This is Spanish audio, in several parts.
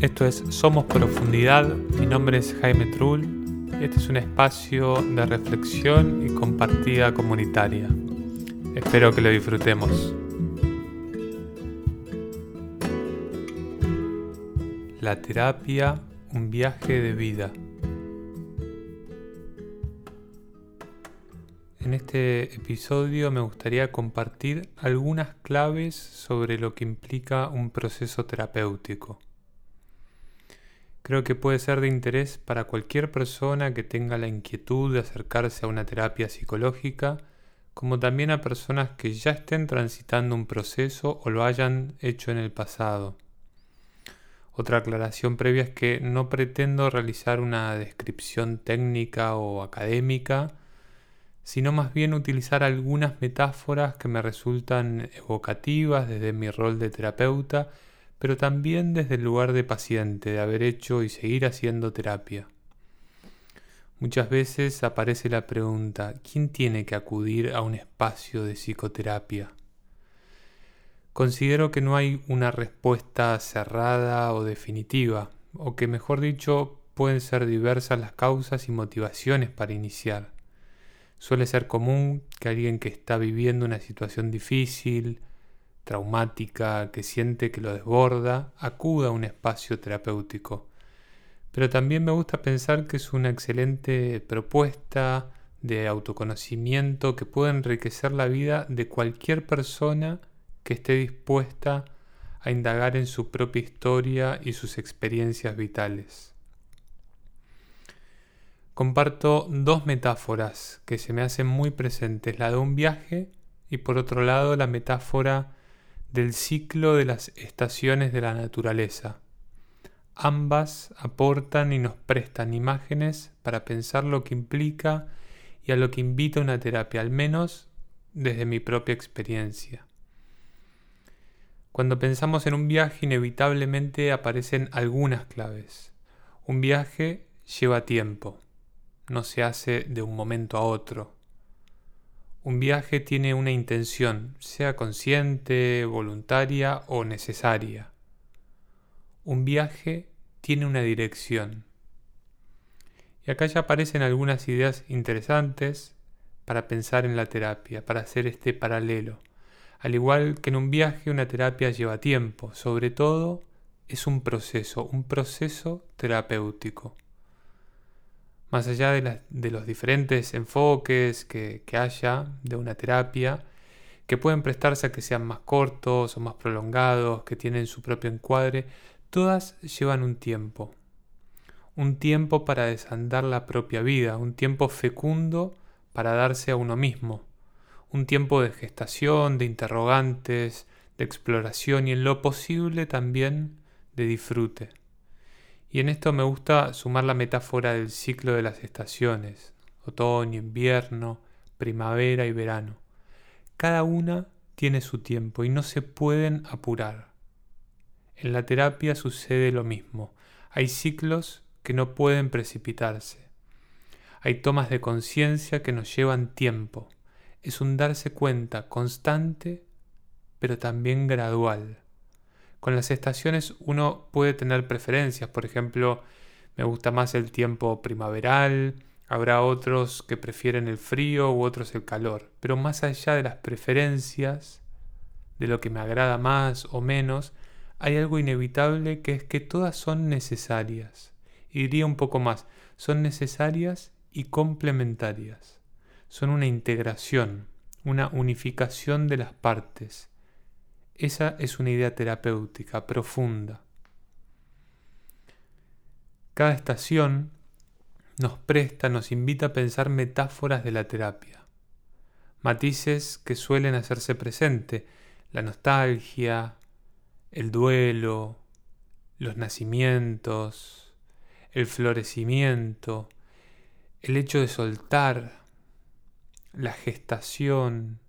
Esto es Somos Profundidad, mi nombre es Jaime Trull este es un espacio de reflexión y compartida comunitaria. Espero que lo disfrutemos. La terapia, un viaje de vida. En este episodio me gustaría compartir algunas claves sobre lo que implica un proceso terapéutico. Creo que puede ser de interés para cualquier persona que tenga la inquietud de acercarse a una terapia psicológica, como también a personas que ya estén transitando un proceso o lo hayan hecho en el pasado. Otra aclaración previa es que no pretendo realizar una descripción técnica o académica, sino más bien utilizar algunas metáforas que me resultan evocativas desde mi rol de terapeuta pero también desde el lugar de paciente, de haber hecho y seguir haciendo terapia. Muchas veces aparece la pregunta, ¿quién tiene que acudir a un espacio de psicoterapia? Considero que no hay una respuesta cerrada o definitiva, o que mejor dicho, pueden ser diversas las causas y motivaciones para iniciar. Suele ser común que alguien que está viviendo una situación difícil, traumática, que siente que lo desborda, acuda a un espacio terapéutico. Pero también me gusta pensar que es una excelente propuesta de autoconocimiento que puede enriquecer la vida de cualquier persona que esté dispuesta a indagar en su propia historia y sus experiencias vitales. Comparto dos metáforas que se me hacen muy presentes, la de un viaje y por otro lado la metáfora del ciclo de las estaciones de la naturaleza. Ambas aportan y nos prestan imágenes para pensar lo que implica y a lo que invita una terapia, al menos desde mi propia experiencia. Cuando pensamos en un viaje inevitablemente aparecen algunas claves. Un viaje lleva tiempo, no se hace de un momento a otro. Un viaje tiene una intención, sea consciente, voluntaria o necesaria. Un viaje tiene una dirección. Y acá ya aparecen algunas ideas interesantes para pensar en la terapia, para hacer este paralelo. Al igual que en un viaje, una terapia lleva tiempo, sobre todo es un proceso, un proceso terapéutico más allá de, los diferentes enfoques que, que haya de una terapia, que pueden prestarse a que sean más cortos o más prolongados, que tienen su propio encuadre, todas llevan un tiempo. Un tiempo para desandar la propia vida, un tiempo fecundo para darse a uno mismo, un tiempo de gestación, de interrogantes, de exploración y en lo posible también de disfrute. Y en esto me gusta sumar la metáfora del ciclo de las estaciones, otoño, invierno, primavera y verano. Cada una tiene su tiempo y no se pueden apurar. En la terapia sucede lo mismo. Hay ciclos que no pueden precipitarse. Hay tomas de conciencia que nos llevan tiempo. Es un darse cuenta constante, pero también gradual. Con las estaciones uno puede tener preferencias, por ejemplo, me gusta más el tiempo primaveral, habrá otros que prefieren el frío u otros el calor, pero más allá de las preferencias, de lo que me agrada más o menos, hay algo inevitable que es que todas son necesarias. Y diría un poco más, son necesarias y complementarias. Son una integración, una unificación de las partes esa es una idea terapéutica profunda. Cada estación nos presta, nos invita a pensar metáforas de la terapia, matices que suelen hacerse presente, la nostalgia, el duelo, los nacimientos, el florecimiento, el hecho de soltar, la gestación,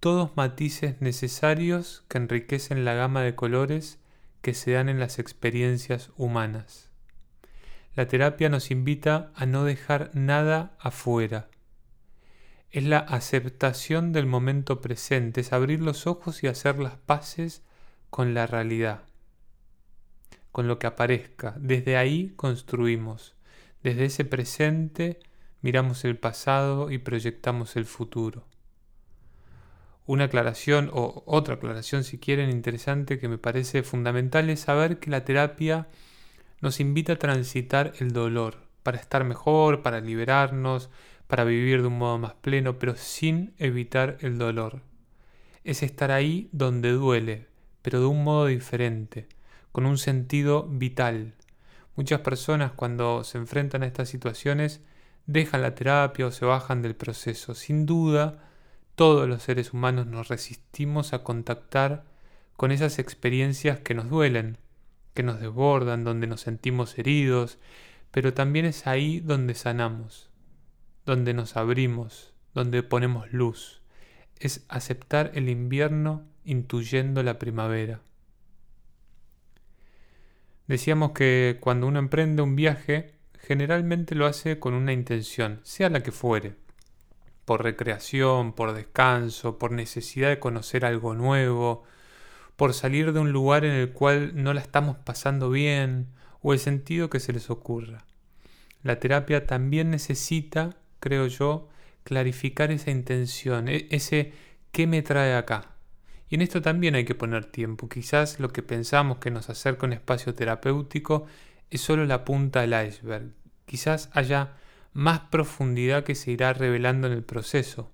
todos matices necesarios que enriquecen la gama de colores que se dan en las experiencias humanas. La terapia nos invita a no dejar nada afuera. Es la aceptación del momento presente, es abrir los ojos y hacer las paces con la realidad, con lo que aparezca. Desde ahí construimos. Desde ese presente miramos el pasado y proyectamos el futuro. Una aclaración o otra aclaración si quieren interesante que me parece fundamental es saber que la terapia nos invita a transitar el dolor para estar mejor, para liberarnos, para vivir de un modo más pleno, pero sin evitar el dolor. Es estar ahí donde duele, pero de un modo diferente, con un sentido vital. Muchas personas cuando se enfrentan a estas situaciones dejan la terapia o se bajan del proceso. Sin duda, todos los seres humanos nos resistimos a contactar con esas experiencias que nos duelen, que nos desbordan, donde nos sentimos heridos, pero también es ahí donde sanamos, donde nos abrimos, donde ponemos luz. Es aceptar el invierno intuyendo la primavera. Decíamos que cuando uno emprende un viaje, generalmente lo hace con una intención, sea la que fuere, por recreación, por descanso, por necesidad de conocer algo nuevo, por salir de un lugar en el cual no la estamos pasando bien, o el sentido que se les ocurra. La terapia también necesita, creo yo, clarificar esa intención, e-, ese qué me trae acá. Y en esto también hay que poner tiempo. Quizás lo que pensamos que nos acerca un espacio terapéutico es solo la punta del iceberg. Quizás haya más profundidad que se irá revelando en el proceso.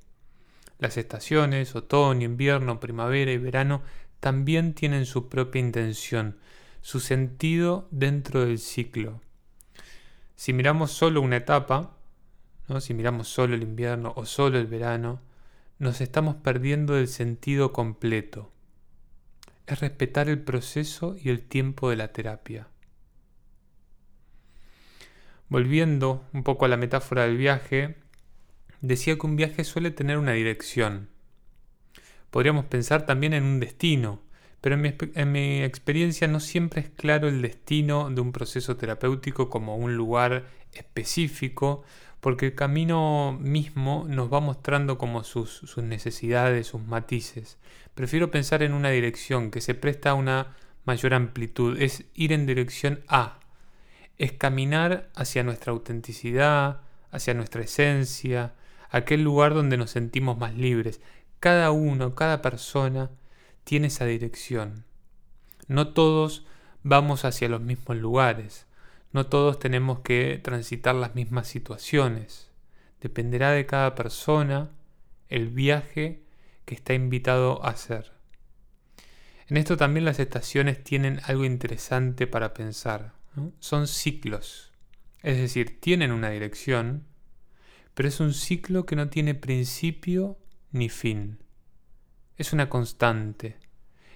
Las estaciones, otoño, invierno, primavera y verano, también tienen su propia intención, su sentido dentro del ciclo. Si miramos solo una etapa, ¿no? si miramos solo el invierno o solo el verano, nos estamos perdiendo del sentido completo. Es respetar el proceso y el tiempo de la terapia. Volviendo un poco a la metáfora del viaje, decía que un viaje suele tener una dirección. Podríamos pensar también en un destino, pero en mi, experiencia no siempre es claro el destino de un proceso terapéutico como un lugar específico, porque el camino mismo nos va mostrando como sus, sus necesidades, sus matices. Prefiero pensar en una dirección que se presta a una mayor amplitud, es ir en dirección A, es caminar hacia nuestra autenticidad, hacia nuestra esencia, aquel lugar donde nos sentimos más libres. Cada uno, cada persona tiene esa dirección. No todos vamos hacia los mismos lugares, no todos tenemos que transitar las mismas situaciones. Dependerá de cada persona el viaje que está invitado a hacer. En esto también las estaciones tienen algo interesante para pensar son ciclos. Es decir, tienen una dirección, pero es un ciclo que no tiene principio ni fin. Es una constante.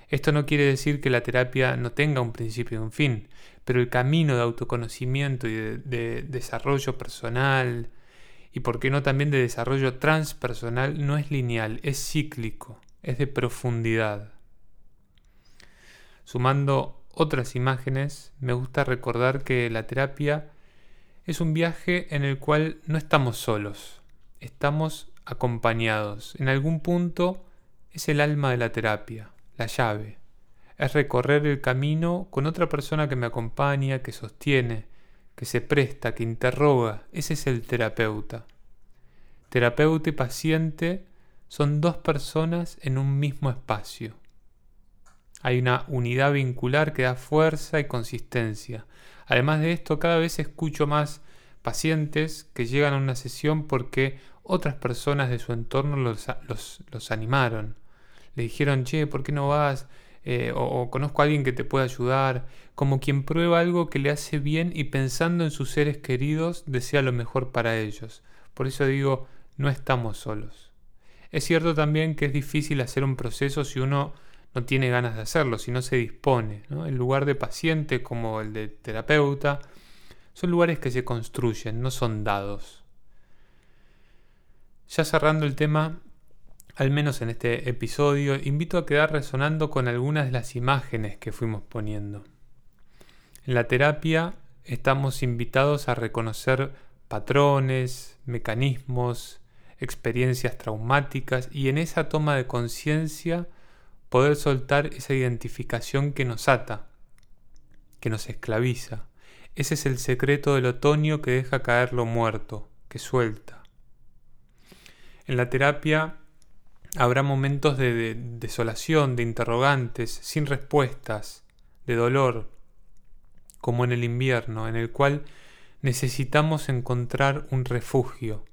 Esto no quiere decir que la terapia no tenga un principio y un fin, pero el camino de autoconocimiento y de, de desarrollo personal, y por qué no también de desarrollo transpersonal, no es lineal, es cíclico, es de profundidad. Sumando otras imágenes, me gusta recordar que la terapia es un viaje en el cual no estamos solos, estamos acompañados. En algún punto es el alma de la terapia, la llave. Es recorrer el camino con otra persona que me acompaña, que sostiene, que se presta, que interroga. Ese es el terapeuta. Terapeuta y paciente son dos personas en un mismo espacio. Hay una unidad vincular que da fuerza y consistencia. Además de esto, cada vez escucho más pacientes que llegan a una sesión porque otras personas de su entorno los, animaron. Le dijeron, che, ¿por qué no vas? Eh, o, o, conozco a alguien que te puede ayudar, como quien prueba algo que le hace bien y pensando en sus seres queridos desea lo mejor para ellos. Por eso digo, no estamos solos. Es cierto también que es difícil hacer un proceso si uno no tiene ganas de hacerlo, si no se dispone. El lugar de paciente como el de terapeuta son lugares que se construyen, no son dados. Ya cerrando el tema, al menos en este episodio, invito a quedar resonando con algunas de las imágenes que fuimos poniendo. En la terapia estamos invitados a reconocer patrones, mecanismos, experiencias traumáticas y en esa toma de conciencia poder soltar esa identificación que nos ata, que nos esclaviza. Ese es el secreto del otoño que deja caer lo muerto, que suelta. En la terapia habrá momentos de, desolación, de interrogantes, sin respuestas, de dolor, como en el invierno, en el cual necesitamos encontrar un refugio,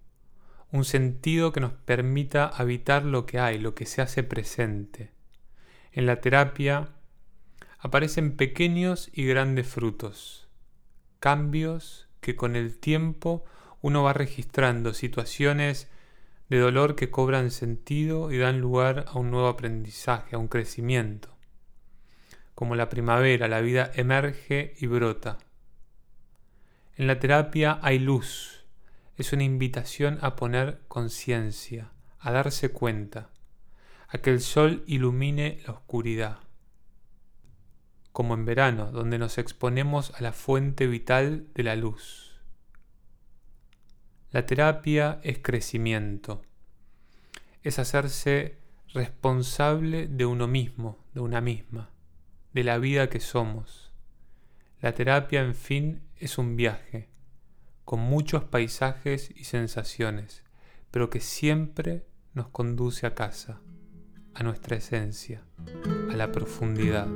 un sentido que nos permita habitar lo que hay, lo que se hace presente. En la terapia aparecen pequeños y grandes frutos, cambios que con el tiempo uno va registrando, situaciones de dolor que cobran sentido y dan lugar a un nuevo aprendizaje, a un crecimiento. Como la primavera, la vida emerge y brota. En la terapia hay luz, es una invitación a poner conciencia, a darse cuenta, a que el sol ilumine la oscuridad. Como en verano, donde nos exponemos a la fuente vital de la luz. La terapia es crecimiento, es hacerse responsable de uno mismo, de una misma, de la vida que somos. La terapia, en fin, es un viaje, con muchos paisajes y sensaciones, pero que siempre nos conduce a casa, a nuestra esencia, a la profundidad.